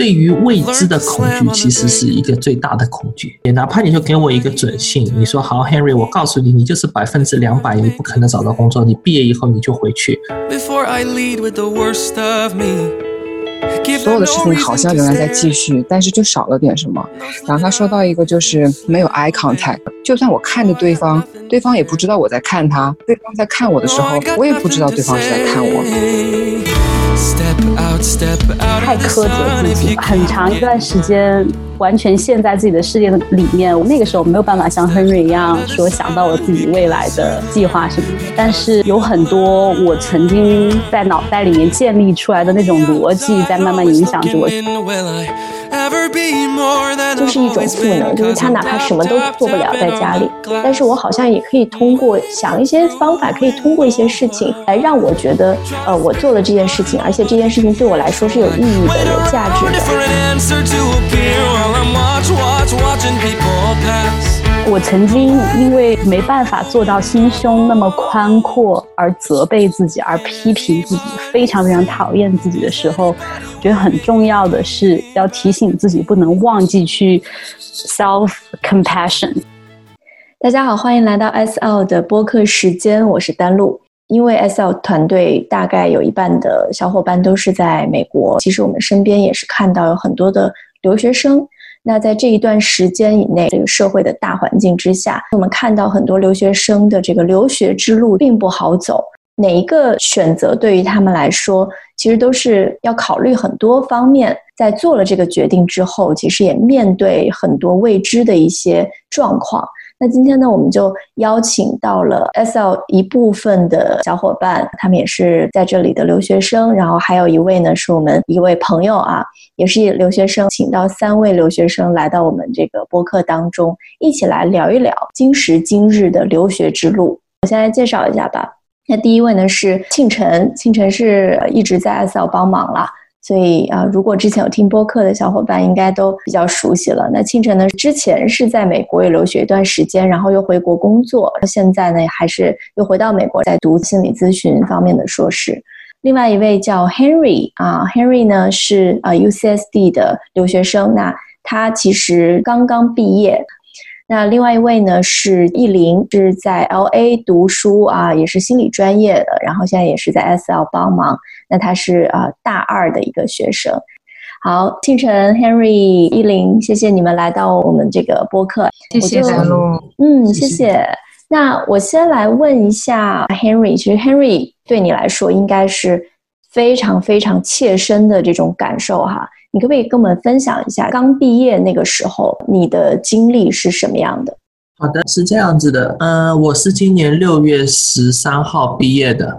对于未知的恐惧，其实是一个最大的恐惧。也哪怕你就给我一个准信，你说好，Henry，我告诉你，你就是百分之两百，你不可能找到工作，你毕业以后你就回去。所有的事情好像仍然在继续，但是就少了点什么。然后他说到一个就是没有 eye contact，就算我看着对方，对方也不知道我在看他，对方在看我的时候，我也不知道对方是在看我。太苛责自己，很长一段时间完全陷在自己的世界里面。我那个时候没有办法像 Henry 一样说想到我自己未来的计划什么的，但是有很多我曾经在脑袋里面建立出来的那种逻辑在慢慢影响着我。就是一种赋能，就是他哪怕什么都做不了在家里，但是我好像也可以通过想一些方法，可以通过一些事情来让我觉得，呃，我做了这件事情，而且这件事情对我来说是有意义的、有价值的。我曾经因为没办法做到心胸那么宽阔而责备自己，而批评自己，非常非常讨厌自己的时候，我觉得很重要的是要提醒自己不能忘记去 self compassion。大家好，欢迎来到 SL 的播客时间，我是丹露。因为 SL 团队大概有一半的小伙伴都是在美国，其实我们身边也是看到有很多的留学生。那在这一段时间以内，这个社会的大环境之下，我们看到很多留学生的这个留学之路并不好走。哪一个选择对于他们来说，其实都是要考虑很多方面。在做了这个决定之后，其实也面对很多未知的一些状况。那今天呢，我们就邀请到了 SL 一部分的小伙伴，他们也是在这里的留学生，然后还有一位呢，是我们一位朋友啊，也是留学生，请到三位留学生来到我们这个播客当中，一起来聊一聊今时今日的留学之路。我先来介绍一下吧。那第一位呢是庆辰，庆辰是一直在 SL 帮忙了。所以啊，如果之前有听播客的小伙伴，应该都比较熟悉了。那庆晨呢，之前是在美国也留学一段时间，然后又回国工作，现在呢还是又回到美国，在读心理咨询方面的硕士。另外一位叫 Henry 啊，Henry 呢是啊 UCSD 的留学生，那他其实刚刚毕业。那另外一位呢是艺林，是在 LA 读书啊，也是心理专业的，然后现在也是在 SL 帮忙。那他是啊大二的一个学生。好，庆晨、Henry、艺林，谢谢你们来到我们这个播客。谢谢丹露。嗯，谢谢。那我先来问一下 Henry，其实 Henry 对你来说应该是非常非常切身的这种感受哈。你可不可以跟我们分享一下刚毕业那个时候你的经历是什么样的？好的，是这样子的，嗯，我是今年六月十三号毕业的，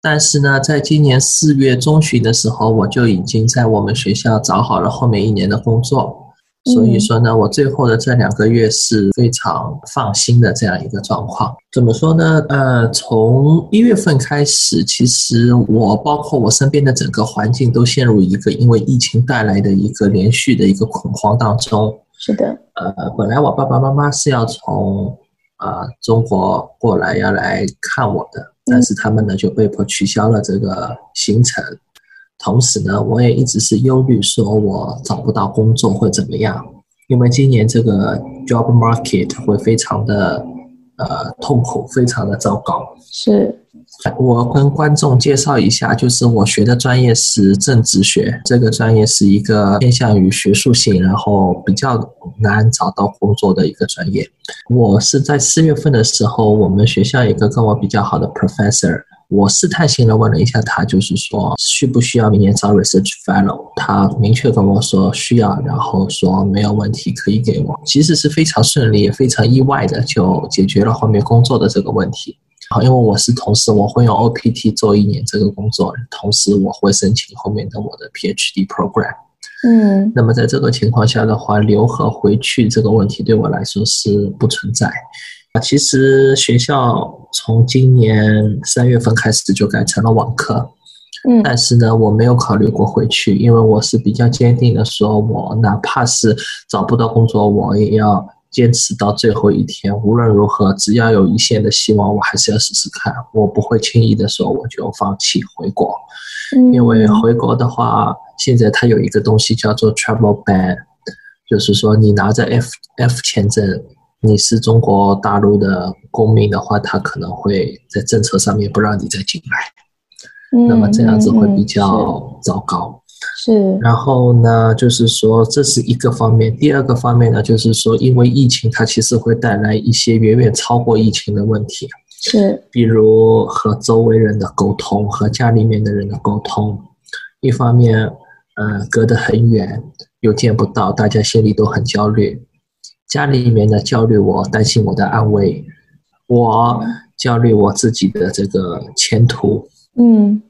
但是呢，在今年四月中旬的时候，我就已经在我们学校找好了后面一年的工作。所以说呢，我最后的这两个月是非常放心的这样一个状况。怎么说呢？呃，从一月份开始，其实我包括我身边的整个环境都陷入一个因为疫情带来的一个连续的一个恐慌当中。是的。呃，本来我爸爸妈妈是要从啊、呃、中国过来要来看我的，但是他们呢就被迫取消了这个行程。同时呢，我也一直是忧虑，说我找不到工作会怎么样？因为今年这个 job market 会非常的呃痛苦，非常的糟糕。是，我跟观众介绍一下，就是我学的专业是政治学，这个专业是一个偏向于学术性，然后比较难找到工作的一个专业。我是在四月份的时候，我们学校一个跟我比较好的 professor。我试探性的问了一下他，就是说需不需要明年招 research fellow？他明确跟我说需要，然后说没有问题，可以给我。其实是非常顺利，也非常意外的就解决了后面工作的这个问题。好，因为我是同时，我会用 OPT 做一年这个工作，同时我会申请后面的我的 PhD program。嗯，那么在这个情况下的话，留和回去这个问题对我来说是不存在。其实学校从今年三月份开始就改成了网课，嗯，但是呢，我没有考虑过回去，因为我是比较坚定的说，我哪怕是找不到工作，我也要坚持到最后一天。无论如何，只要有一线的希望，我还是要试试看。我不会轻易的说我就放弃回国，因为回国的话，现在它有一个东西叫做 travel ban，就是说你拿着 F F 签证，你是中国大陆的公民的话，他可能会在政策上面不让你再进来，那么这样子会比较糟糕。是，然后呢，就是说这是一个方面。第二个方面呢，就是说因为疫情，它其实会带来一些远远超过疫情的问题。是，比如和周围人的沟通，和家里面的人的沟通。一方面，呃，隔得很远，又见不到，大家心里都很焦虑。家里面呢焦虑，我担心我的安危，我焦虑我自己的这个前途。嗯。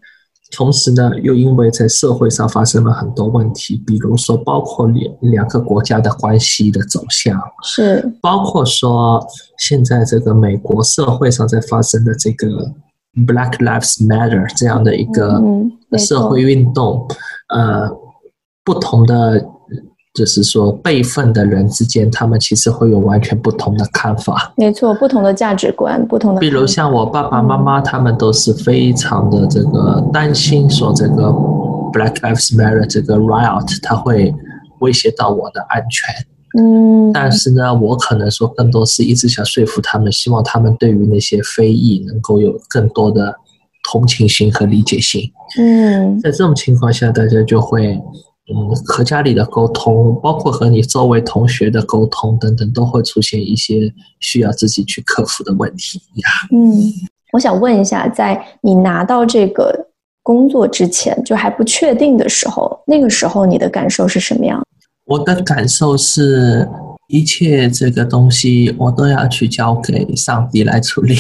同时呢，又因为在社会上发生了很多问题，比如说包括两两个国家的关系的走向，是包括说现在这个美国社会上在发生的这个 Black Lives Matter 这样的一个社会运动，呃，不同的。就是说，辈分的人之间，他们其实会有完全不同的看法。没错，不同的价值观，不同的。比如像我爸爸妈妈，他们都是非常的这个担心，说这个 Black Lives Matter 这个 riot 它会威胁到我的安全。嗯。但是呢，我可能说更多是一直想说服他们，希望他们对于那些非议能够有更多的同情心和理解性。嗯。在这种情况下，大家就会。嗯，和家里的沟通，包括和你周围同学的沟通等等，都会出现一些需要自己去克服的问题呀。嗯，我想问一下，在你拿到这个工作之前，就还不确定的时候，那个时候你的感受是什么样？我的感受是一切这个东西，我都要去交给上帝来处理。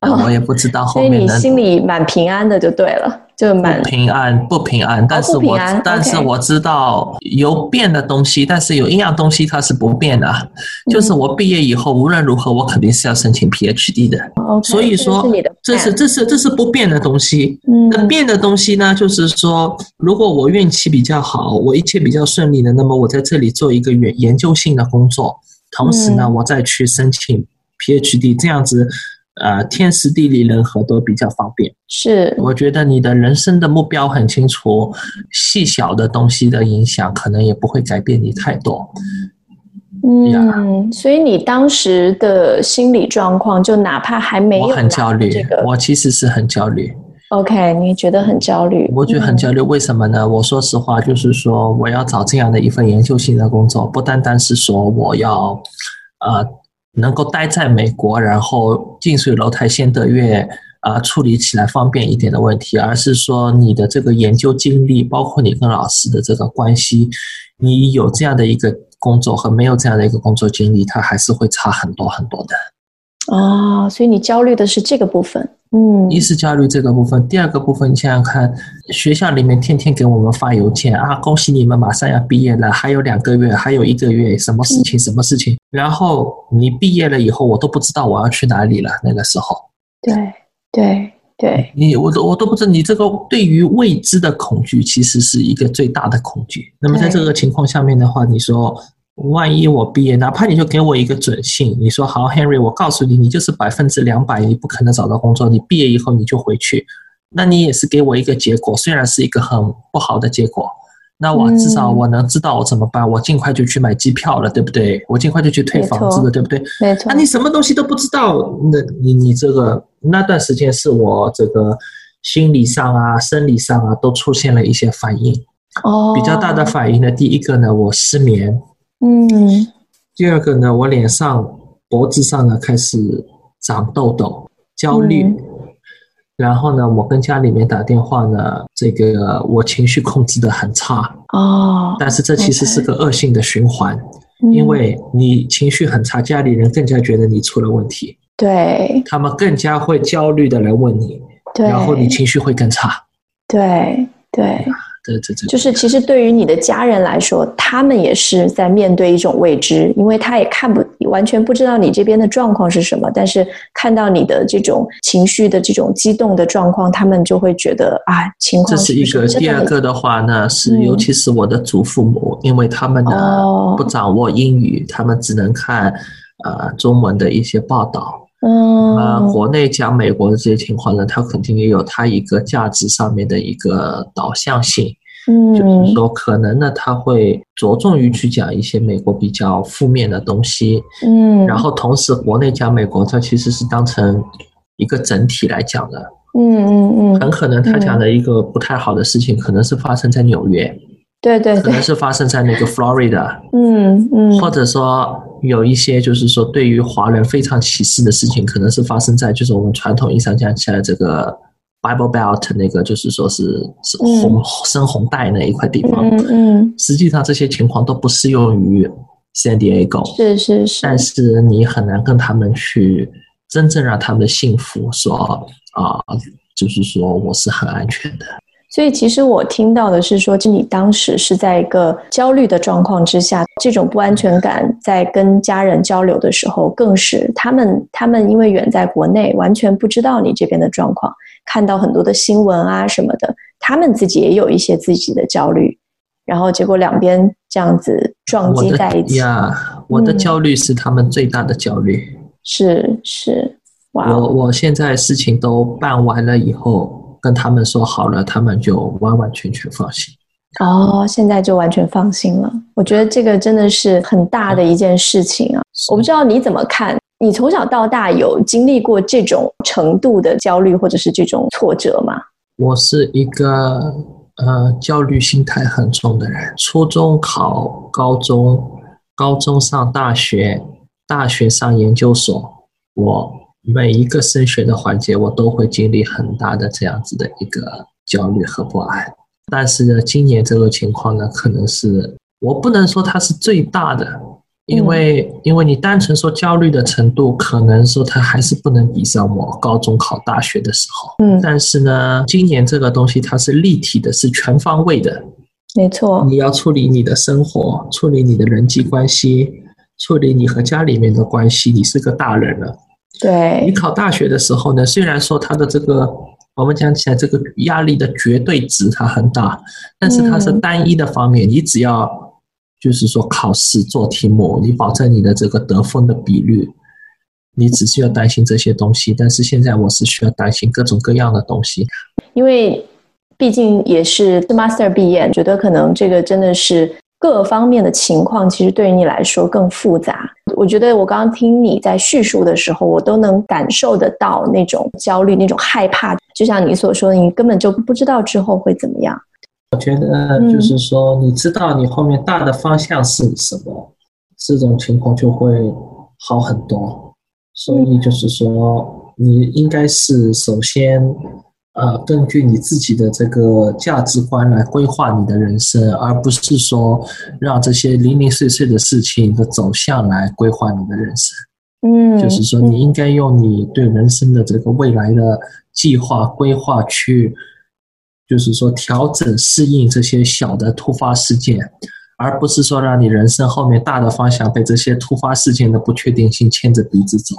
哦，我也不知道后面，所以你心里蛮平安的，就对了。就蛮平安，不平安，但是我、哦、但是我知道有变的东西但是有一样东西它是不变的，嗯、就是我毕业以后无论如何我肯定是要申请 PhD 的。Okay, 所以说这是这是这是不变的东西。嗯，那变的东西呢，就是说如果我运气比较好，我一切比较顺利的，那么我在这里做一个研研究性的工作，同时呢，我再去申请 PhD，这样子。呃，天时地利人和都比较方便。是，我觉得你的人生的目标很清楚，细小的东西的影响可能也不会改变你太多。嗯，所以你当时的心理状况，就哪怕还没有，我很焦虑，我其实是很焦虑。OK，你觉得很焦虑？我觉得很焦虑，为什么呢？我说实话，就是说我要找这样的一份研究性的工作，不单单是说我要，呃。能够待在美国，然后近水楼台先得月啊，处理起来方便一点的问题，而是说你的这个研究经历，包括你跟老师的这个关系，你有这样的一个工作和没有这样的一个工作经历，它还是会差很多很多的。哦，所以你焦虑的是这个部分。嗯，一是焦虑这个部分，第二个部分，你想想看，学校里面天天给我们发邮件啊，恭喜你们马上要毕业了，还有两个月，还有一个月，什么事情，什么事情？然后你毕业了以后，我都不知道我要去哪里了。那个时候，对对对，你我都我都不知道，你这个对于未知的恐惧，其实是一个最大的恐惧。那么在这个情况下面的话，你说。万一我毕业，哪怕你就给我一个准信，你说好，Henry，我告诉你，你就是百分之两百，你不可能找到工作。你毕业以后你就回去，那你也是给我一个结果，虽然是一个很不好的结果，那我至少我能知道我怎么办，我尽快就去买机票了，对不对？我尽快就去退房子了，对不对？没错。那你什么东西都不知道，那你你这个那段时间是我这个心理上啊、生理上啊都出现了一些反应。哦。比较大的反应呢，第一个呢，我失眠。嗯，第二个呢，我脸上、脖子上呢开始长痘痘，焦虑。嗯。然后呢，我跟家里面打电话呢，这个我情绪控制的很差。哦。但是这其实是个恶性的循环，嗯，因为你情绪很差，家里人更加觉得你出了问题。对。他们更加会焦虑的来问你，对。然后你情绪会更差。对对。对对对，就是其实对于你的家人来说，他们也是在面对一种未知，因为他也看不完全不知道你这边的状况是什么，但是看到你的这种情绪的这种激动的状况，他们就会觉得啊，情况，是这是一个。第二个的话呢，是尤其是我的祖父母，嗯、因为他们呢、哦、不掌握英语，他们只能看呃中文的一些报道。嗯，呃，国内讲美国的这些情况呢，它肯定也有它一个价值上面的一个导向性。嗯，就是说可能呢，他会着重于去讲一些美国比较负面的东西。嗯，然后同时国内讲美国，它其实是当成一个整体来讲的。嗯嗯嗯，很可能他讲的一个不太好的事情，可能是发生在纽约。对对对，可能是发生在那个 Florida。嗯嗯，或者说。有一些就是说，对于华人非常歧视的事情，可能是发生在就是我们传统意义上讲起来这个 Bible Belt 那个，就是说是是红深红带那一块地方。嗯嗯。实际上这些情况都不适用于 San Diego。是是是。但是你很难跟他们去真正让他们幸福，说啊，就是说我是很安全的。所以，其实我听到的是说，就你当时是在一个焦虑的状况之下，这种不安全感在跟家人交流的时候，更是他们他们因为远在国内，完全不知道你这边的状况，看到很多的新闻啊什么的，他们自己也有一些自己的焦虑，然后结果两边这样子撞击在一起。呀，我的焦虑是他们最大的焦虑。嗯、是是，哇！我我现在事情都办完了以后。跟他们说好了，他们就完完全全放心。哦，现在就完全放心了。我觉得这个真的是很大的一件事情啊！我不知道你怎么看？你从小到大有经历过这种程度的焦虑或者是这种挫折吗？我是一个呃焦虑心态很重的人。初中考高中，高中上大学，大学上研究所，我。每一个升学的环节，我都会经历很大的这样子的一个焦虑和不安。但是呢，今年这个情况呢，可能是我不能说它是最大的，因为因为你单纯说焦虑的程度，可能说它还是不能比上我高中考大学的时候。嗯，但是呢，今年这个东西它是立体的，是全方位的。没错，你要处理你的生活，处理你的人际关系，处理你和家里面的关系，你是个大人了。对，你考大学的时候呢，虽然说它的这个我们讲起来这个压力的绝对值它很大，但是它是单一的方面，你只要就是说考试做题目，你保证你的这个得分的比率，你只需要担心这些东西。但是现在我是需要担心各种各样的东西，因为毕竟也是 master 毕业，觉得可能这个真的是。各方面的情况其实对于你来说更复杂。我觉得我刚刚听你在叙述的时候，我都能感受得到那种焦虑、那种害怕。就像你所说的，你根本就不知道之后会怎么样。我觉得就是说，你知道你后面大的方向是什么，这种情况就会好很多。所以就是说，你应该是首先。呃，根据你自己的这个价值观来规划你的人生，而不是说让这些零零碎碎的事情的走向来规划你的人生。嗯，就是说你应该用你对人生的这个未来的计划规划去，就是说调整适应这些小的突发事件，而不是说让你人生后面大的方向被这些突发事件的不确定性牵着鼻子走，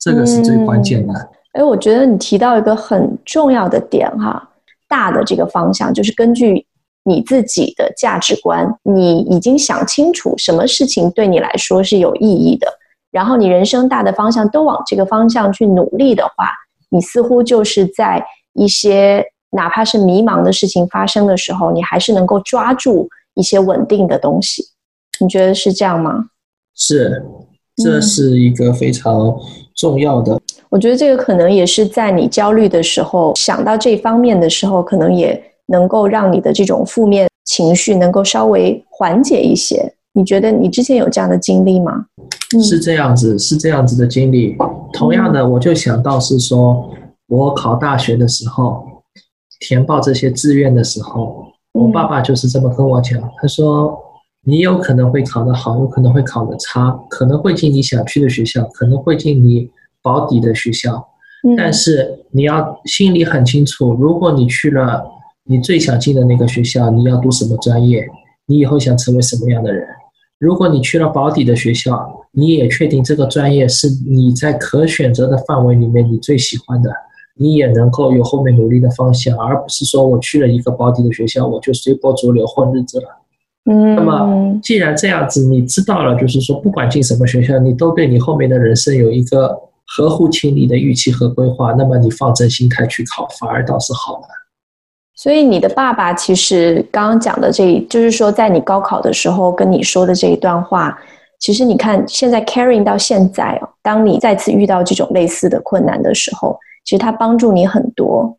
这个是最关键的。哎，我觉得你提到一个很重要的点哈，大的这个方向就是根据你自己的价值观，你已经想清楚什么事情对你来说是有意义的，然后你人生大的方向都往这个方向去努力的话，你似乎就是在一些哪怕是迷茫的事情发生的时候，你还是能够抓住一些稳定的东西。你觉得是这样吗？是，这是一个非常重要的。我觉得这个可能也是在你焦虑的时候，想到这方面的时候，可能也能够让你的这种负面情绪能够稍微缓解一些。你觉得你之前有这样的经历吗？是这样子，是这样子的经历。同样的，我就想到是说，我考大学的时候，填报这些志愿的时候，我爸爸就是这么跟我讲，他说，你有可能会考得好，有可能会考得差，可能会进你想去的学校，可能会进你。保底的学校，但是你要心里很清楚，如果你去了你最想进的那个学校，你要读什么专业，你以后想成为什么样的人，如果你去了保底的学校，你也确定这个专业是你在可选择的范围里面你最喜欢的，你也能够有后面努力的方向，而不是说我去了一个保底的学校，我就随波逐流混日子了。嗯，那么既然这样子，你知道了，就是说不管进什么学校，你都对你后面的人生有一个合乎情理的预期和规划，那么你放正心态去考，反而倒是好的。所以你的爸爸其实刚刚讲的这，就是说在你高考的时候跟你说的这一段话，其实你看现在 carrying 到现在哦，当你再次遇到这种类似的困难的时候，其实他帮助你很多。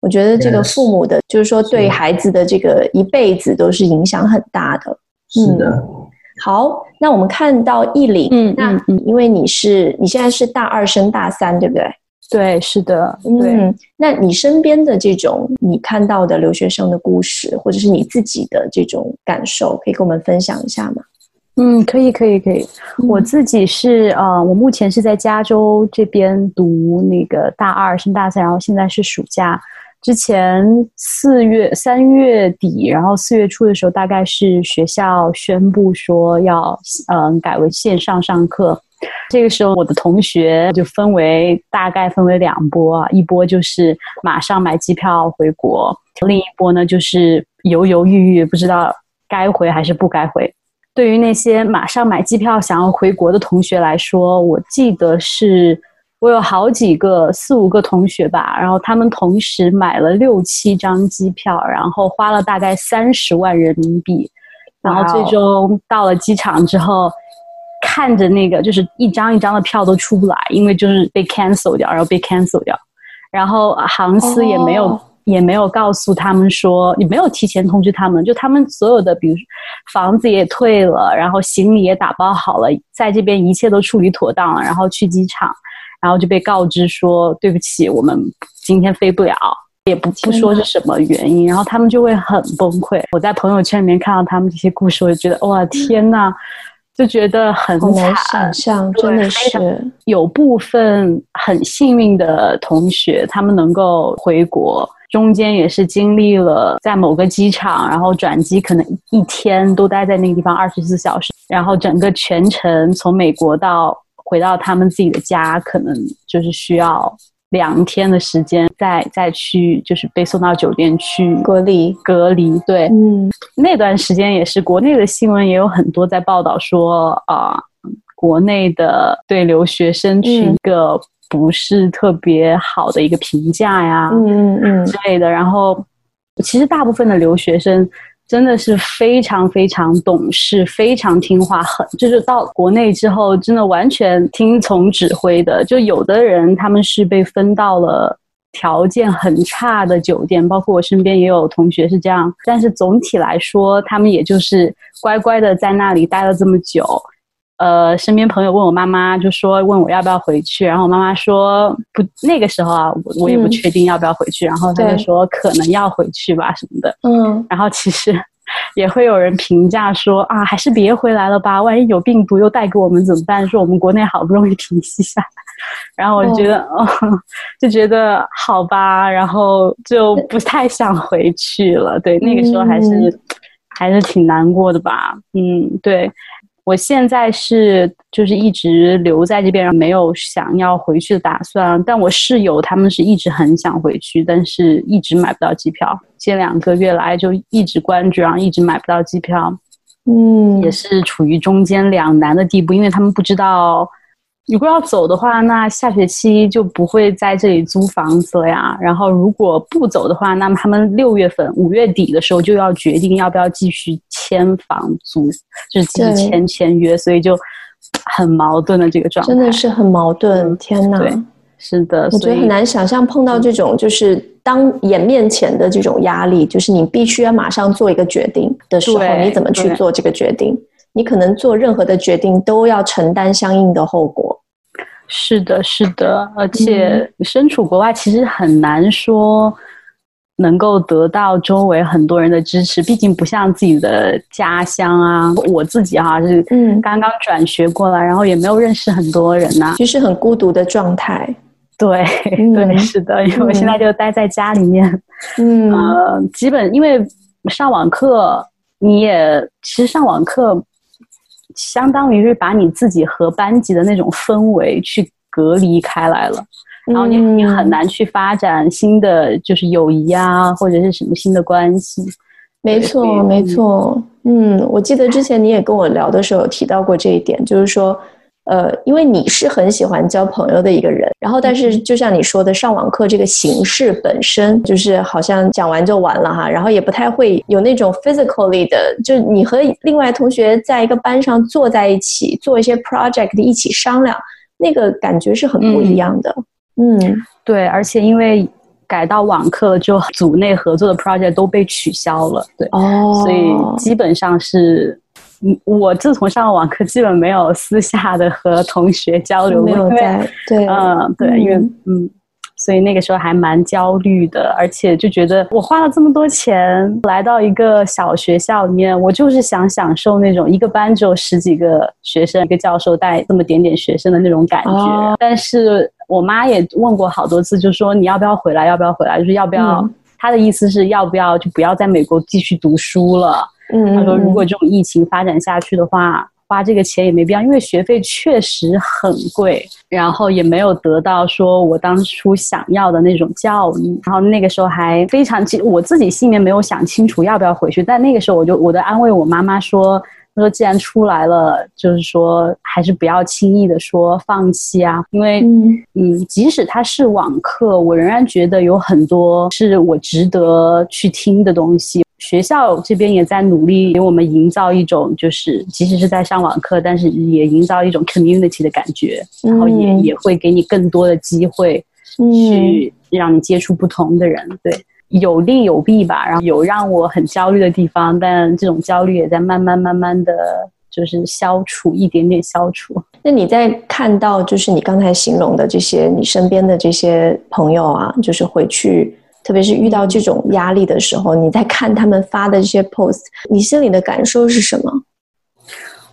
我觉得这个父母的，就是说对孩子的这个一辈子都是影响很大的。是的。嗯，好，那我们看到艺霖，嗯，那因为你是你现在是大二升大三，对不对？对，是的，对。嗯，那你身边的这种你看到的留学生的故事，或者是你自己的这种感受，可以跟我们分享一下吗？嗯，可以，可以，可以。我自己是呃，我目前是在加州这边读那个大二升大三，然后现在是暑假。之前四月三月底，然后四月初的时候，大概是学校宣布说要嗯、改为线上上课。这个时候，我的同学就分为大概分为两波啊，一波就是马上买机票回国，另一波呢就是犹犹豫豫，不知道该回还是不该回。对于那些马上买机票想要回国的同学来说，我记得是我有好几个四五个同学吧，然后他们同时买了六七张机票，然后花了大概三十万人民币，然后最终到了机场之后。看着那个，就是一张一张的票都出不来，因为就是被 cancel 掉，然后被 cancel 掉，然后航司也没有、oh. 也没有告诉他们说，也没有提前通知他们，就他们所有的，比如房子也退了，然后行李也打包好了，在这边一切都处理妥当了，然后去机场，然后就被告知说，对不起，我们今天飞不了，也不不说是什么原因，然后他们就会很崩溃。我在朋友圈里面看到他们这些故事，我就觉得哇，天呐！就觉得很难想象，真的是有部分很幸运的同学，他们能够回国，中间也是经历了在某个机场，然后转机，可能一天都待在那个地方二十四小时，然后整个全程从美国到回到他们自己的家，可能就是需要。两天的时间，再再去就是被送到酒店去隔离隔离。对，嗯，那段时间也是国内的新闻也有很多在报道说啊、呃，国内的对留学生是一个不是特别好的一个评价呀，嗯嗯嗯之类的。然后，其实大部分的留学生。真的是非常非常懂事，非常听话，很就是到国内之后，真的完全听从指挥的。就有的人他们是被分到了条件很差的酒店，包括我身边也有同学是这样。但是总体来说，他们也就是乖乖的在那里待了这么久。呃，身边朋友问我妈妈，就说问我要不要回去，然后我妈妈说不，那个时候啊，我我也不确定要不要回去，嗯、然后她就说可能要回去吧什么的。嗯，然后其实也会有人评价说啊，还是别回来了吧，万一有病毒又带给我们怎么办？说我们国内好不容易停息下来，然后我就觉得哦，哦，就觉得好吧，然后就不太想回去了。对，那个时候还是、嗯、还是挺难过的吧。嗯，对。我现在是就是一直留在这边，没有想要回去的打算。但我室友他们是一直很想回去，但是一直买不到机票。这两个月来就一直关注，然后一直买不到机票。嗯，也是处于中间两难的地步，因为他们不知道。如果要走的话，那下学期就不会在这里租房子了呀。然后如果不走的话，那么他们六月份、五月底的时候就要决定要不要继续签房租，就是继续签签约，所以就很矛盾的这个状态。真的是很矛盾，天哪！对，是的，我觉得很难想象碰到这种就是当眼面前的这种压力，就是你必须要马上做一个决定的时候，你怎么去做这个决定？你可能做任何的决定都要承担相应的后果。是的，是的，而且身处国外其实很难说能够得到周围很多人的支持，毕竟不像自己的家乡啊。我自己哈、啊、是嗯刚刚转学过来，然后也没有认识很多人呐、啊，其实很孤独的状态。对，嗯、对，是的，因为我现在就待在家里面，嗯，呃，基本因为上网课，你也其实上网课。相当于是把你自己和班级的那种氛围去隔离开来了，然后你你很难去发展新的就是友谊啊，或者是什么新的关系。没错，没错。嗯，我记得之前你也跟我聊的时候有提到过这一点，就是说。呃，因为你是很喜欢交朋友的一个人，然后但是就像你说的，上网课这个形式本身就是好像讲完就完了哈，然后也不太会有那种 physically 的，就你和另外同学在一个班上坐在一起做一些 project 一起商量，那个感觉是很不一样的。嗯，嗯对，而且因为改到网课了，就组内合作的 project 都被取消了，对，哦，所以基本上是。我自从上了网课，基本没有私下的和同学交流过。对，嗯，对，因为嗯，所以那个时候还蛮焦虑的，而且就觉得我花了这么多钱来到一个小学校里面，我就是想享受那种一个班只有十几个学生，一个教授带这么点点学生的那种感觉。哦、但是我妈也问过好多次，就说你要不要回来？要不要回来？就是要不要？嗯、她的意思是要不要就不要在美国继续读书了。嗯，他说如果这种疫情发展下去的话，花这个钱也没必要，因为学费确实很贵，然后也没有得到说我当初想要的那种教育。然后那个时候还非常，其实我自己心里面没有想清楚要不要回去，但那个时候我就我的安慰我妈妈说，她说既然出来了，就是说还是不要轻易的说放弃啊，因为嗯，嗯，即使它是网课，我仍然觉得有很多是我值得去听的东西。学校这边也在努力给我们营造一种，就是即使是在上网课，但是也营造一种 community 的感觉，然后也也会给你更多的机会，去让你接触不同的人。对，有利有弊吧。然后有让我很焦虑的地方，但这种焦虑也在慢慢慢慢的就是消除，一点点消除。那你在看到就是你刚才形容的这些你身边的这些朋友啊，就是回去。特别是遇到这种压力的时候，你在看他们发的这些 post，你心里的感受是什么？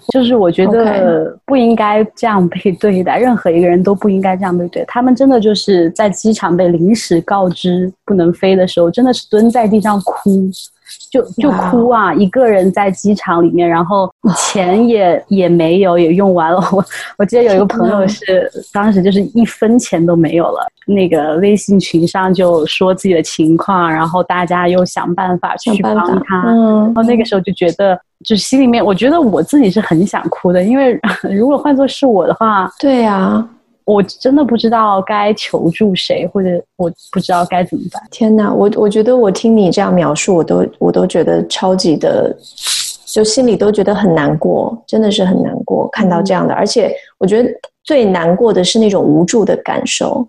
就是我觉得不应该这样被对待.任何一个人都不应该这样被对待。他们真的就是在机场被临时告知不能飞的时候，真的是蹲在地上哭。就就哭啊一个人在机场里面，然后钱也也没有，也用完了。我我记得有一个朋友是当时就是一分钱都没有了，那个微信群上就说自己的情况，然后大家又想办法去帮他。嗯，然后那个时候就觉得，就心里面我觉得我自己是很想哭的，因为 如果换作是我的话，对呀。我真的不知道该求助谁，或者我不知道该怎么办。天哪，我我觉得我听你这样描述，我都我都觉得超级的，就心里都觉得很难过，真的是很难过，看到这样的。而且我觉得最难过的是那种无助的感受。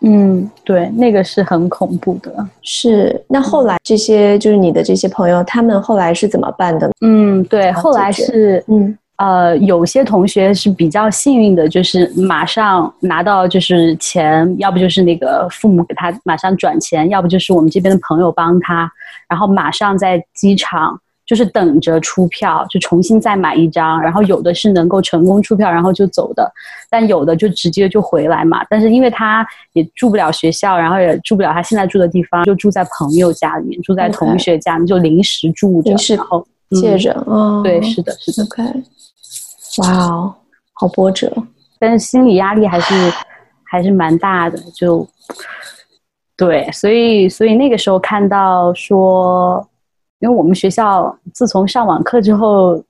嗯，对，那个是很恐怖的。是，那后来这些就是你的这些朋友，他们后来是怎么办的？嗯，对，后来是嗯。呃，有些同学是比较幸运的，就是马上拿到就是钱，要不就是那个父母给他马上转钱，要不就是我们这边的朋友帮他，然后马上在机场就是等着出票，就重新再买一张，然后有的是能够成功出票，然后就走的，但有的就直接就回来嘛。但是因为他也住不了学校，然后也住不了他现在住的地方，就住在朋友家里面，住在同学家里面，就临时住着，然后借着，嗯，对，是的，是的，OK。哇哦，好波折，但是心理压力还是还是蛮大的，就对，所以所以那个时候看到说，因为我们学校自从上网课之后，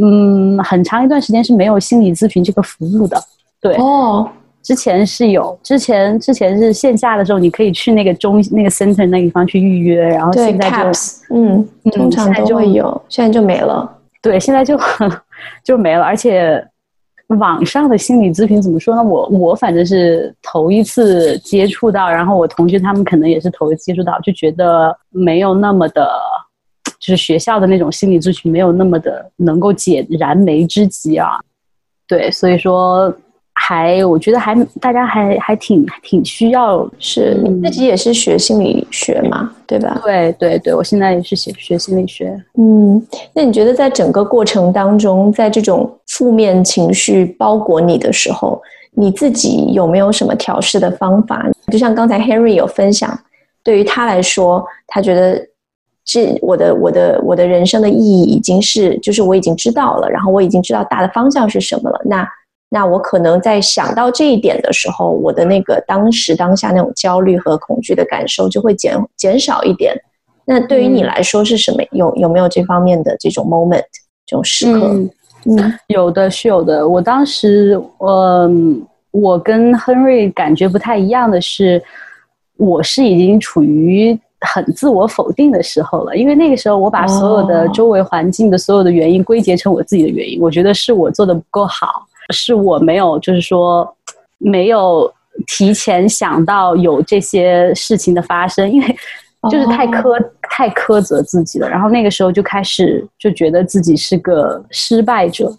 嗯，很长一段时间是没有心理咨询这个服务的，对。哦，之前是有，之前之前是线下的时候，你可以去那个中那个 center 那个地方去预约，然后现在就嗯，通常都会有，现在就没了。对，现在就 就没了，而且网上的心理咨询怎么说呢？我我反正是头一次接触到，然后我同学他们可能也是头一次接触到，就觉得没有那么的，就是学校的那种心理咨询没有那么的能够解燃眉之急啊。对，所以说。还，我觉得还大家还还挺挺需要，是你自己也是学心理学嘛，对吧？对对对，我现在也是学学心理学。嗯，那你觉得在整个过程当中，在这种负面情绪包裹你的时候，你自己有没有什么调试的方法？就像刚才 Henry 有分享，对于他来说，他觉得是我的我的我的人生的意义已经是，就是我已经知道了，然后我已经知道大的方向是什么了。那那我可能在想到这一点的时候，我的那个当时当下那种焦虑和恐惧的感受就会减减少一点。那对于你来说是什么？嗯、有有没有这方面的这种 moment 这种时刻？嗯，嗯 有的是有的。我当时，嗯，我跟 Henry 感觉不太一样的是，我是已经处于很自我否定的时候了，因为那个时候我把所有的周围环境的所有的原因归结成我自己的原因，哦、我觉得是我做的不够好。是我没有，就是说没有提前想到有这些事情的发生，因为就是太苛、oh. 太苛责自己了。然后那个时候就开始就觉得自己是个失败者，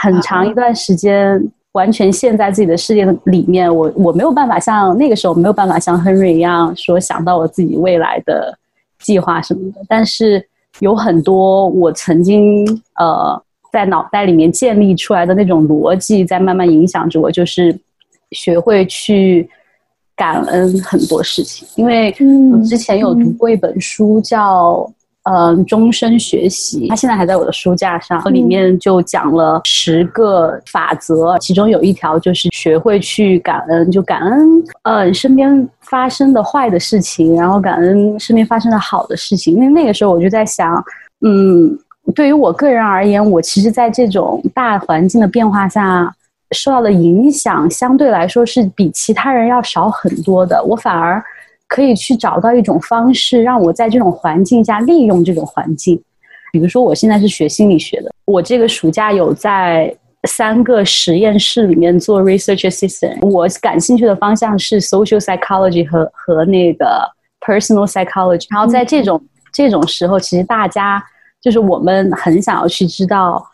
很长一段时间完全陷在自己的世界里面。我我没有办法像那个时候没有办法像 Henry 一样说想到我自己未来的计划什么的，但是有很多我曾经呃。在脑袋里面建立出来的那种逻辑，在慢慢影响着我，就是学会去感恩很多事情。因为我之前有读过一本书，叫《嗯终身学习》，它现在还在我的书架上。里面就讲了十个法则，其中有一条就是学会去感恩，就感恩嗯身边发生的坏的事情，然后感恩身边发生的好的事情。因为那个时候我就在想，嗯。对于我个人而言，我其实在这种大环境的变化下受到的影响，相对来说是比其他人要少很多的。我反而可以去找到一种方式，让我在这种环境下利用这种环境。比如说，我现在是学心理学的，我这个暑假有在三个实验室里面做 research assistant。我感兴趣的方向是 social psychology 和和那个 personal psychology。然后在这种、嗯、这种时候，其实大家。就是我们很想要去知道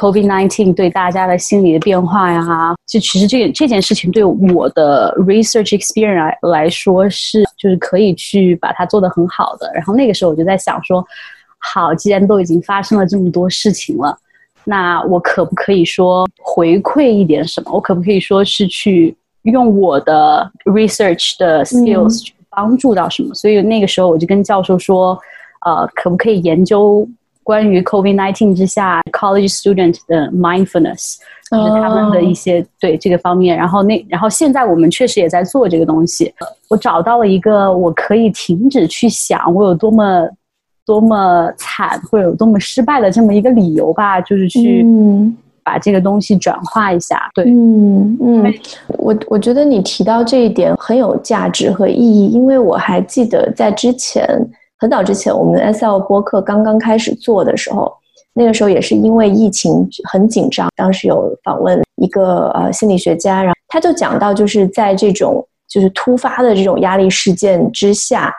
COVID-19 对大家的心理的变化呀。就其实这个这件事情对我的 research experience 来说是，就是可以去把它做得很好的。然后那个时候我就在想说，好，既然都已经发生了这么多事情了，那我可不可以说回馈一点什么？我可不可以说是去用我的 research 的 skills 去帮助到什么？嗯。所以那个时候我就跟教授说。呃，可不可以研究关于 COVID-19 之下 college student 的 mindfulness，就是他们的一些、oh. 对这个方面。然后那然后现在我们确实也在做这个东西。我找到了一个我可以停止去想我有多么多么惨或者有多么失败的这么一个理由吧，就是去嗯把这个东西转化一下。对，嗯嗯，我我觉得你提到这一点很有价值和意义，因为我还记得在之前。很早之前，我们 SL 播客刚刚开始做的时候，那个时候也是因为疫情很紧张，当时有访问一个呃心理学家，然后他就讲到，就是在这种就是突发的这种压力事件之下，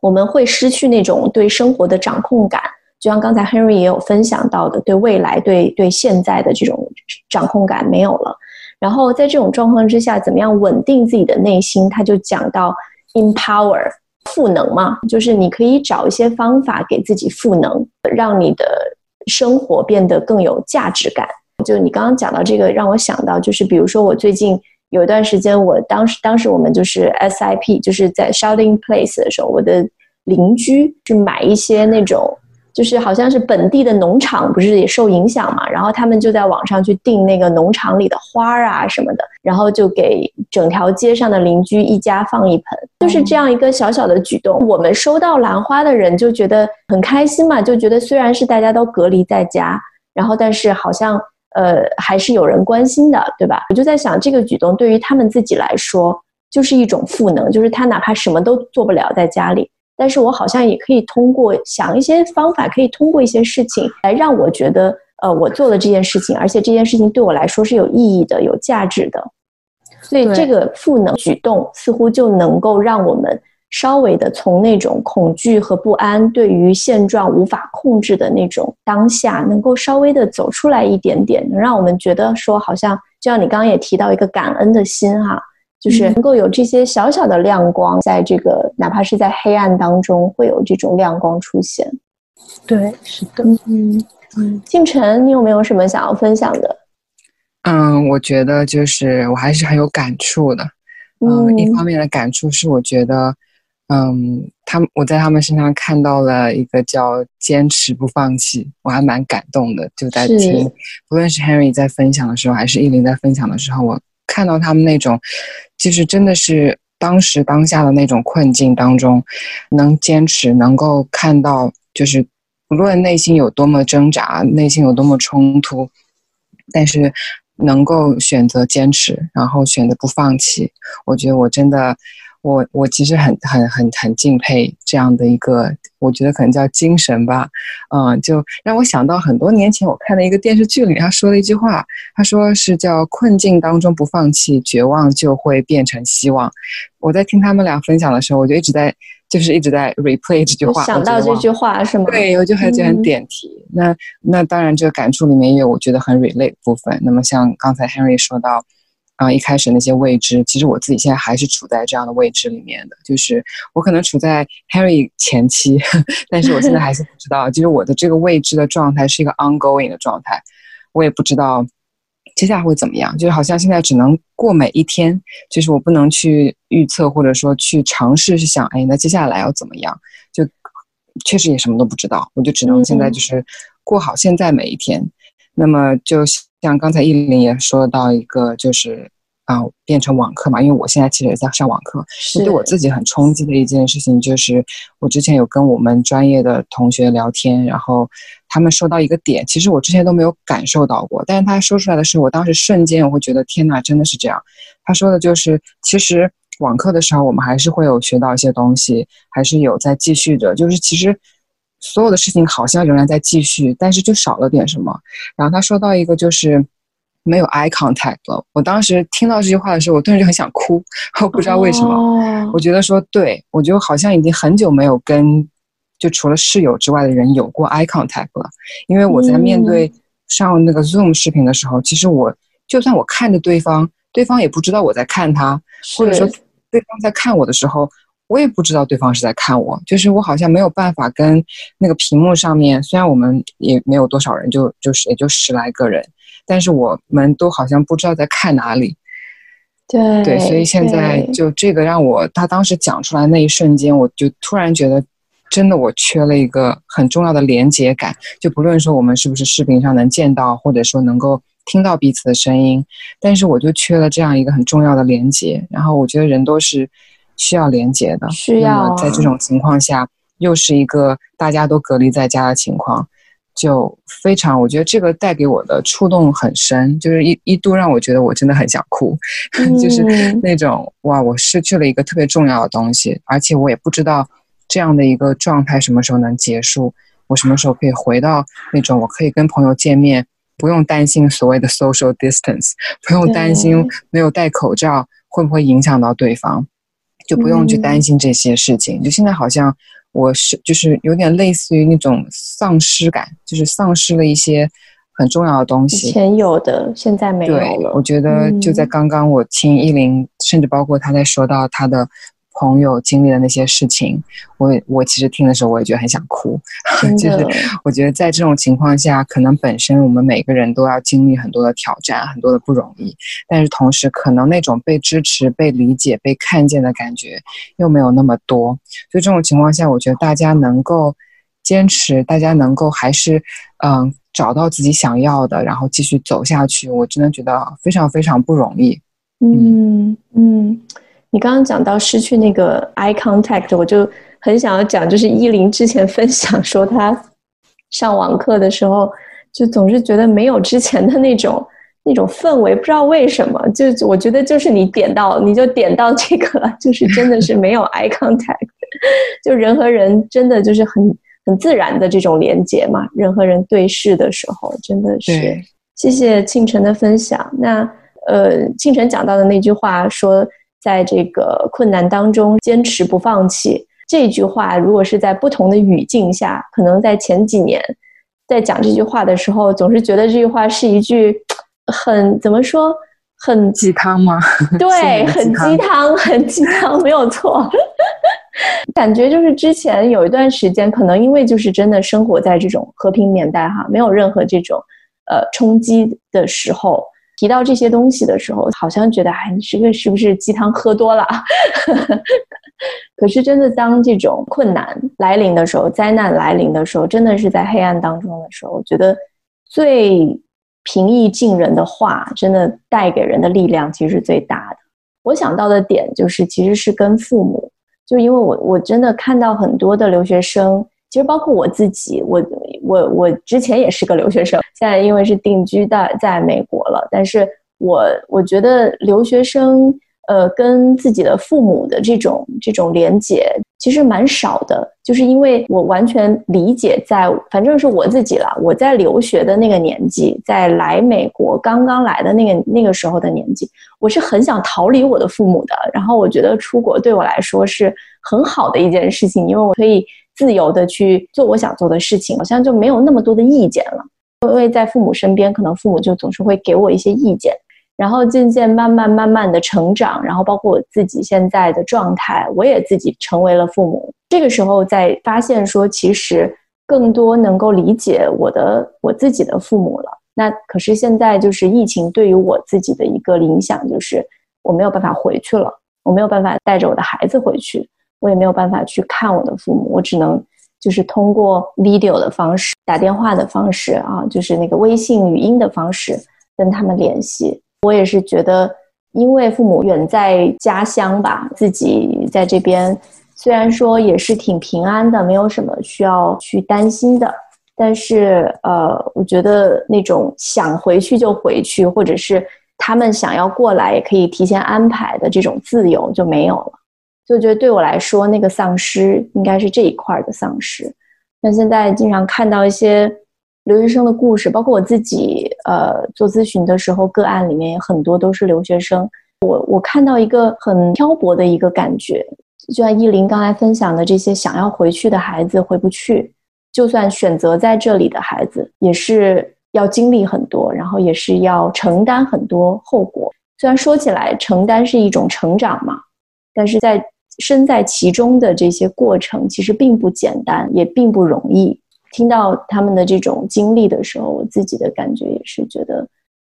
我们会失去那种对生活的掌控感，就像刚才 Henry 也有分享到的，对未来、对对现在的这种掌控感没有了。然后在这种状况之下，怎么样稳定自己的内心？他就讲到 empower。赋能嘛，就是你可以找一些方法给自己赋能，让你的生活变得更有价值感。就你刚刚讲到这个，让我想到就是，比如说我最近有一段时间，我当时当时我们就是 SIP，就是在 Shouting Place 的时候，我的邻居去买一些那种。就是好像是本地的农场不是也受影响嘛，然后他们就在网上去订那个农场里的花啊什么的，然后就给整条街上的邻居一家放一盆，就是这样一个小小的举动。我们收到兰花的人就觉得很开心嘛，就觉得虽然是大家都隔离在家，然后但是好像呃还是有人关心的，对吧？我就在想这个举动对于他们自己来说就是一种赋能，就是他哪怕什么都做不了在家里。但是我好像也可以通过想一些方法，可以通过一些事情来让我觉得，呃，我做了这件事情，而且这件事情对我来说是有意义的、有价值的。所以这个赋能举动似乎就能够让我们稍微的从那种恐惧和不安、对于现状无法控制的那种当下，能够稍微的走出来一点点，能让我们觉得说，好像就像你刚刚也提到一个感恩的心哈。就是能够有这些小小的亮光，在这个哪怕是在黑暗当中，会有这种亮光出现。对，是的。嗯嗯，静晨，你有没有什么想要分享的？嗯，我觉得就是我还是很有感触的。嗯，一方面的感触是我觉得，嗯，他们我在他们身上看到了一个叫坚持不放弃，我还蛮感动的。就在听，不论是 Henry 在分享的时候，还是依林在分享的时候，我看到他们那种，就是真的是当时当下的那种困境当中，能坚持，能够看到，就是无论内心有多么挣扎，内心有多么冲突，但是。能够选择坚持，然后选择不放弃，我觉得我真的，我我其实很很很很敬佩这样的一个，我觉得可能叫精神吧，嗯，就让我想到很多年前我看的一个电视剧里，他说了一句话，他说是叫困境当中不放弃，绝望就会变成希望。我在听他们俩分享的时候，我就一直在。就是一直在 replay 这句话，想到这句话是吗？对，我就很觉得很点题。嗯、那那当然，这个感触里面也有我觉得很 relate 部分。那么像刚才 Henry 说到，啊、呃，一开始那些未知，其实我自己现在还是处在这样的未知里面的。就是我可能处在 Harry 前期，但是我现在还是不知道，就是我的这个未知的状态是一个 ongoing 的状态，我也不知道。接下来会怎么样？就是好像现在只能过每一天，就是我不能去预测，或者说去尝试去想，哎，那接下来要怎么样？就确实也什么都不知道，我就只能现在就是过好现在每一天。嗯、那么就像刚才依林也说到一个，就是。啊，变成网课嘛，因为我现在其实也在上网课。是对我自己很冲击的一件事情，就是我之前有跟我们专业的同学聊天，然后他们说到一个点，其实我之前都没有感受到过，但是他说出来的时候，我当时瞬间我会觉得天哪，真的是这样。他说的就是，其实网课的时候我们还是会有学到一些东西，还是有在继续的，就是其实所有的事情好像仍然在继续，但是就少了点什么。然后他说到一个就是。没有 eye contact 了。我当时听到这句话的时候，我顿时就很想哭，我不知道为什么。Oh. 我觉得说，对，我觉得好像已经很久没有跟就除了室友之外的人有过 eye contact 了。因为我在面对上那个 Zoom 视频的时候，嗯、其实我就算我看着对方，对方也不知道我在看他，或者说对方在看我的时候，我也不知道对方是在看我。就是我好像没有办法跟那个屏幕上面，虽然我们也没有多少人，就就是也就十来个人。但是我们都好像不知道在看哪里，对对，所以现在就这个让我，他当时讲出来那一瞬间，我就突然觉得，真的我缺了一个很重要的连接感。就不论说我们是不是视频上能见到，或者说能够听到彼此的声音，但是我就缺了这样一个很重要的连接。然后我觉得人都是需要连接的，需要。在这种情况下，又是一个大家都隔离在家的情况。就非常，我觉得这个带给我的触动很深，就是一一度让我觉得我真的很想哭，嗯、就是那种哇，我失去了一个特别重要的东西，而且我也不知道这样的一个状态什么时候能结束，我什么时候可以回到那种我可以跟朋友见面，不用担心所谓的 social distance，不用担心没有戴口罩会不会影响到对方，就不用去担心这些事情，嗯、就现在好像。我是就是有点类似于那种丧失感，就是丧失了一些很重要的东西。以前有的，现在没有了。我觉得就在刚刚，我听依林，嗯、甚至包括他在说到他的。朋友经历的那些事情，我我其实听的时候，我也觉得很想哭。的就是我觉得在这种情况下，可能本身我们每个人都要经历很多的挑战，很多的不容易。但是同时，可能那种被支持、被理解、被看见的感觉又没有那么多。所以这种情况下，我觉得大家能够坚持，大家能够还是嗯找到自己想要的，然后继续走下去，我真的觉得非常非常不容易。嗯嗯。嗯你刚刚讲到失去那个 eye contact，我就很想要讲，就是依林之前分享说，他上网课的时候，就总是觉得没有之前的那种那种氛围，不知道为什么。就我觉得就是你点到，你就点到这个，就是真的是没有 eye contact，就人和人真的就是很很自然的这种连接嘛。人和人对视的时候，真的是。谢谢庆晨的分享。那呃，庆晨讲到的那句话说。在这个困难当中坚持不放弃，这句话如果是在不同的语境下，可能在前几年在讲这句话的时候，总是觉得这句话是一句很怎么说，很鸡汤吗？对，很鸡汤，很鸡汤，没有错。感觉就是之前有一段时间，可能因为就是真的生活在这种和平年代哈，没有任何这种呃冲击的时候。提到这些东西的时候，好像觉得哎，你这个是不是鸡汤喝多了？可是真的当这种困难来临的时候，灾难来临的时候，真的是在黑暗当中的时候，我觉得最平易近人的话，真的带给人的力量其实是最大的。我想到的点就是，其实是跟父母，就因为我我真的看到很多的留学生，其实包括我自己，我我我之前也是个留学生，现在因为是定居在在美国了，但是我我觉得留学生。呃，跟自己的父母的这种这种连接其实蛮少的，就是因为我完全理解，在反正是我自己了。我在留学的那个年纪，在来美国刚刚来的那个那个时候的年纪，我是很想逃离我的父母的。然后我觉得出国对我来说是很好的一件事情，因为我可以自由的去做我想做的事情，好像就没有那么多的意见了。因为在父母身边，可能父母就总是会给我一些意见。然后渐渐慢慢慢慢的成长，然后包括我自己现在的状态，我也自己成为了父母。这个时候再发现说，其实更多能够理解我的我自己的父母了。那可是现在就是疫情对于我自己的一个影响，就是我没有办法回去了，我没有办法带着我的孩子回去，我也没有办法去看我的父母，我只能就是通过 video 的方式，打电话的方式啊，就是那个微信语音的方式跟他们联系。我也是觉得，因为父母远在家乡吧，自己在这边，虽然说也是挺平安的，没有什么需要去担心的，但是呃，我觉得那种想回去就回去，或者是他们想要过来也可以提前安排的这种自由就没有了。就觉得对我来说，那个丧失应该是这一块的丧失。那现在经常看到一些。留学生的故事，包括我自己，呃，做咨询的时候，个案里面也很多都是留学生。我我看到一个很漂泊的一个感觉，就像依林刚才分享的，这些想要回去的孩子回不去，就算选择在这里的孩子，也是要经历很多，然后也是要承担很多后果。虽然说起来承担是一种成长嘛，但是在身在其中的这些过程，其实并不简单，也并不容易。听到他们的这种经历的时候，我自己的感觉也是觉得，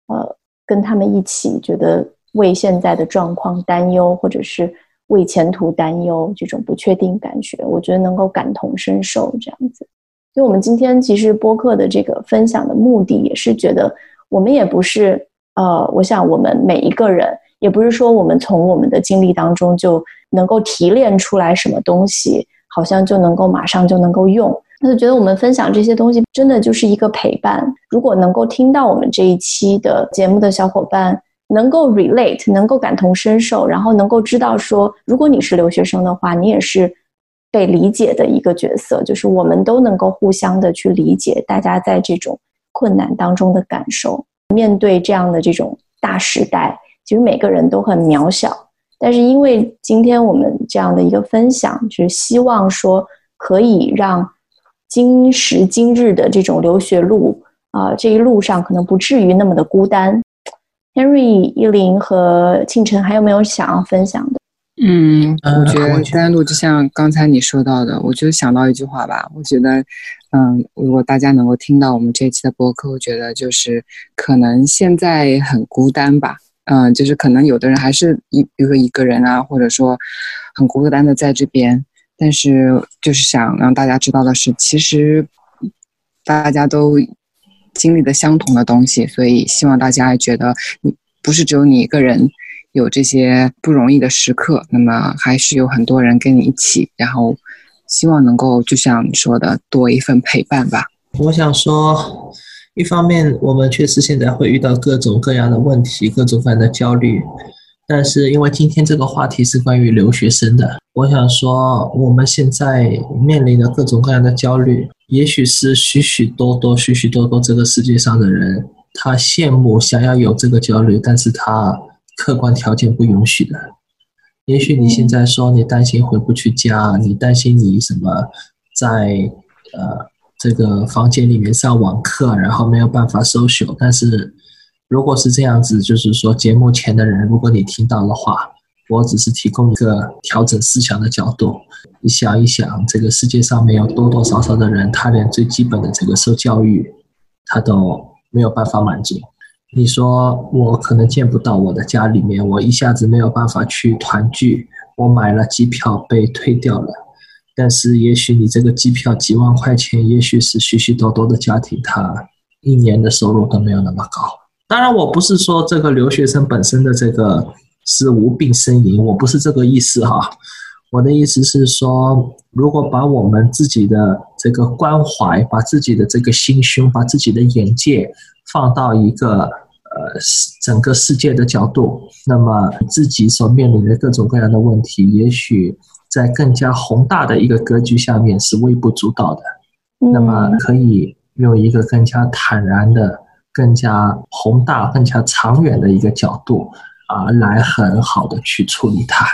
呃，跟他们一起觉得为现在的状况担忧，或者是为前途担忧，这种不确定感觉，我觉得能够感同身受这样子。所以，我们今天其实播客的这个分享的目的，也是觉得我们也不是，呃，我想我们每一个人，也不是说我们从我们的经历当中就能够提炼出来什么东西，好像就能够马上就能够用。那就觉得我们分享这些东西真的就是一个陪伴。如果能够听到我们这一期的节目的小伙伴，能够 relate，能够感同身受，然后能够知道说，如果你是留学生的话，你也是被理解的一个角色。就是我们都能够互相的去理解大家在这种困难当中的感受。面对这样的这种大时代，其实每个人都很渺小。但是因为今天我们这样的一个分享，就是希望说可以让。今时今日的这种留学路啊，这一路上可能不至于那么的孤单。Henry、依林和庆辰还有没有想要分享的？嗯，我觉得单路就像刚才你说到的，我就想到一句话吧。我觉得，嗯，如果大家能够听到我们这一期的播客，我觉得就是可能现在很孤单吧。嗯，就是可能有的人还是一，比如说一个人啊，或者说很孤单的在这边。但是，就是想让大家知道的是，其实大家都经历的相同的东西，所以希望大家觉得你不是只有你一个人有这些不容易的时刻，那么还是有很多人跟你一起，然后希望能够就像你说的，多一份陪伴吧。我想说，一方面我们确实现在会遇到各种各样的问题，各种各样的焦虑。但是，因为今天这个话题是关于留学生的，我想说，我们现在面临的各种各样的焦虑，也许是许许多多、许许多多这个世界上的人，他羡慕、想要有这个焦虑，但是他客观条件不允许的。也许你现在说你担心回不去家，你担心你什么在呃这个房间里面上网课，然后没有办法 social，但是。如果是这样子，就是说节目前的人，如果你听到的话，我只是提供一个调整思想的角度。你想一想，这个世界上没有多多少少的人，他连最基本的这个受教育，他都没有办法满足。你说我可能见不到我的家里面，我一下子没有办法去团聚，我买了机票被退掉了，但是也许你这个机票几万块钱，也许是许许多多的家庭他一年的收入都没有那么高。当然，我不是说这个留学生本身的这个是无病呻吟，我不是这个意思哈。我的意思是说，如果把我们自己的这个关怀，把自己的这个心胸，把自己的眼界放到一个呃整个世界的角度，那么自己所面临的各种各样的问题，也许在更加宏大的一个格局下面是微不足道的。那么可以用一个更加坦然的、更加宏大、更加长远的一个角度啊，来很好的去处理它。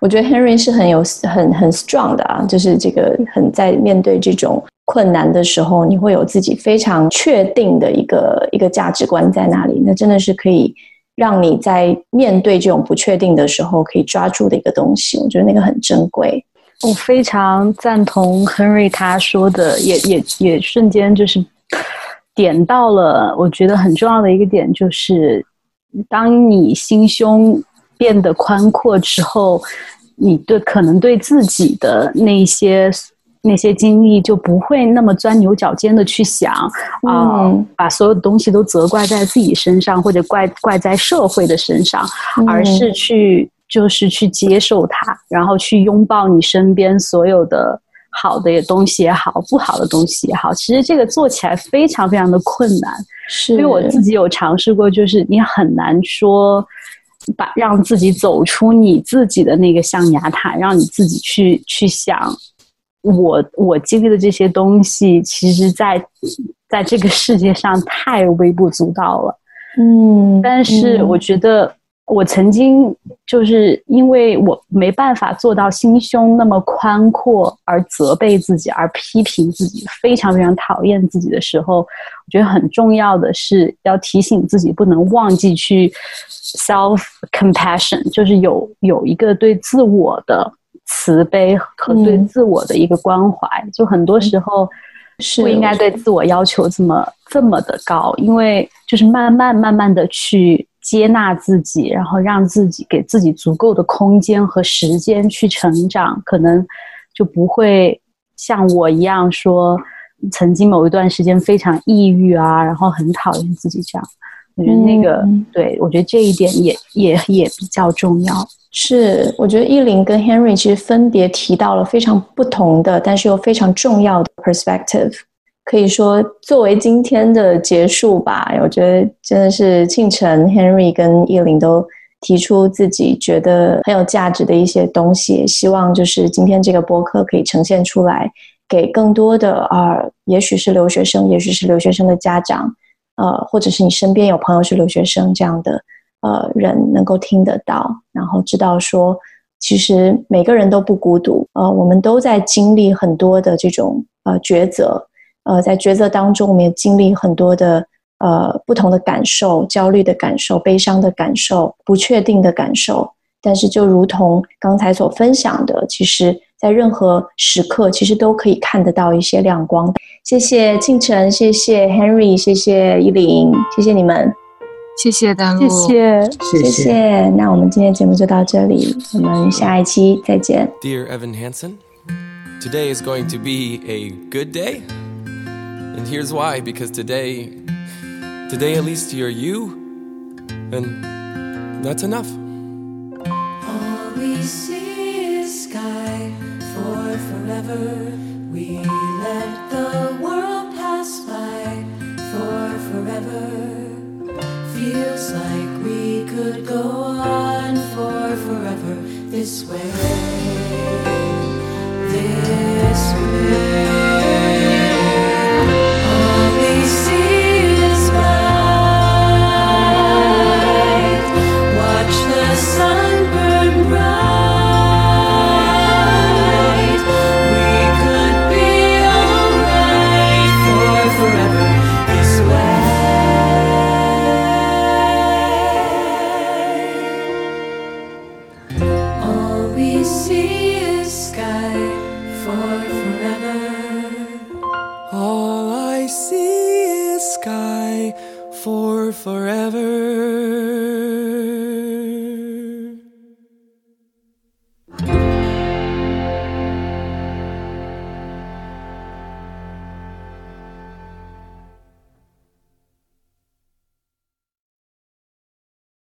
我觉得 Henry 是很有很很 strong 的啊，就是这个很在面对这种困难的时候，你会有自己非常确定的一个一个价值观在那里，那真的是可以让你在面对这种不确定的时候可以抓住的一个东西。我觉得那个很珍贵。我非常赞同 Henry 他说的，也也也瞬间就是点到了我觉得很重要的一个点，就是当你心胸。变得宽阔之后，你对可能对自己的那些那些经历就不会那么钻牛角尖的去想啊、嗯呃，把所有的东西都责怪在自己身上，或者怪怪在社会的身上，嗯、而是去就是去接受它，然后去拥抱你身边所有的好的东西也好，不好的东西也好。其实这个做起来非常非常的困难，是因为我自己有尝试过，就是你很难说。把让自己走出你自己的那个象牙塔，让你自己去去想我，我我经历的这些东西，其实在在这个世界上太微不足道了。嗯，但是我觉得。我曾经就是因为我没办法做到心胸那么宽阔，而责备自己，而批评自己，非常非常讨厌自己的时候，我觉得很重要的是要提醒自己，不能忘记去 self compassion，就是有有一个对自我的慈悲和对自我的一个关怀。嗯、就很多时候是不应该对自我要求这么这么的高，因为就是慢慢慢慢的去。接纳自己，然后让自己给自己足够的空间和时间去成长，可能就不会像我一样说，曾经某一段时间非常抑郁啊，然后很讨厌自己这样。我觉得那个，嗯、对，我觉得这一点也也也比较重要。是，我觉得依林跟 Henry 其实分别提到了非常不同的，但是又非常重要的 perspective。可以说作为今天的结束吧，我觉得真的是庆晨、Henry 跟依林都提出自己觉得很有价值的一些东西，希望就是今天这个播客可以呈现出来，给更多的啊、也许是留学生，也许是留学生的家长，呃，或者是你身边有朋友是留学生这样的呃人能够听得到，然后知道说，其实每个人都不孤独，呃，我们都在经历很多的这种呃抉择。呃，在抉择当中，我们也经历很多的呃不同的感受，焦虑的感受、悲伤的感受、不确定的感受。但是，就如同刚才所分享的，其实，在任何时刻，其实都可以看得到一些亮光。谢谢庆辰，谢谢 Henry，谢谢依林，谢谢你们，谢谢丹露，谢谢，谢谢。那我们今天节目就到这里，我们下一期再见。Dear Evan Hansen, today is going to be a good day. And here's why, because today, today at least you're you, and that's enough. All we see is sky for forever. We let the this way,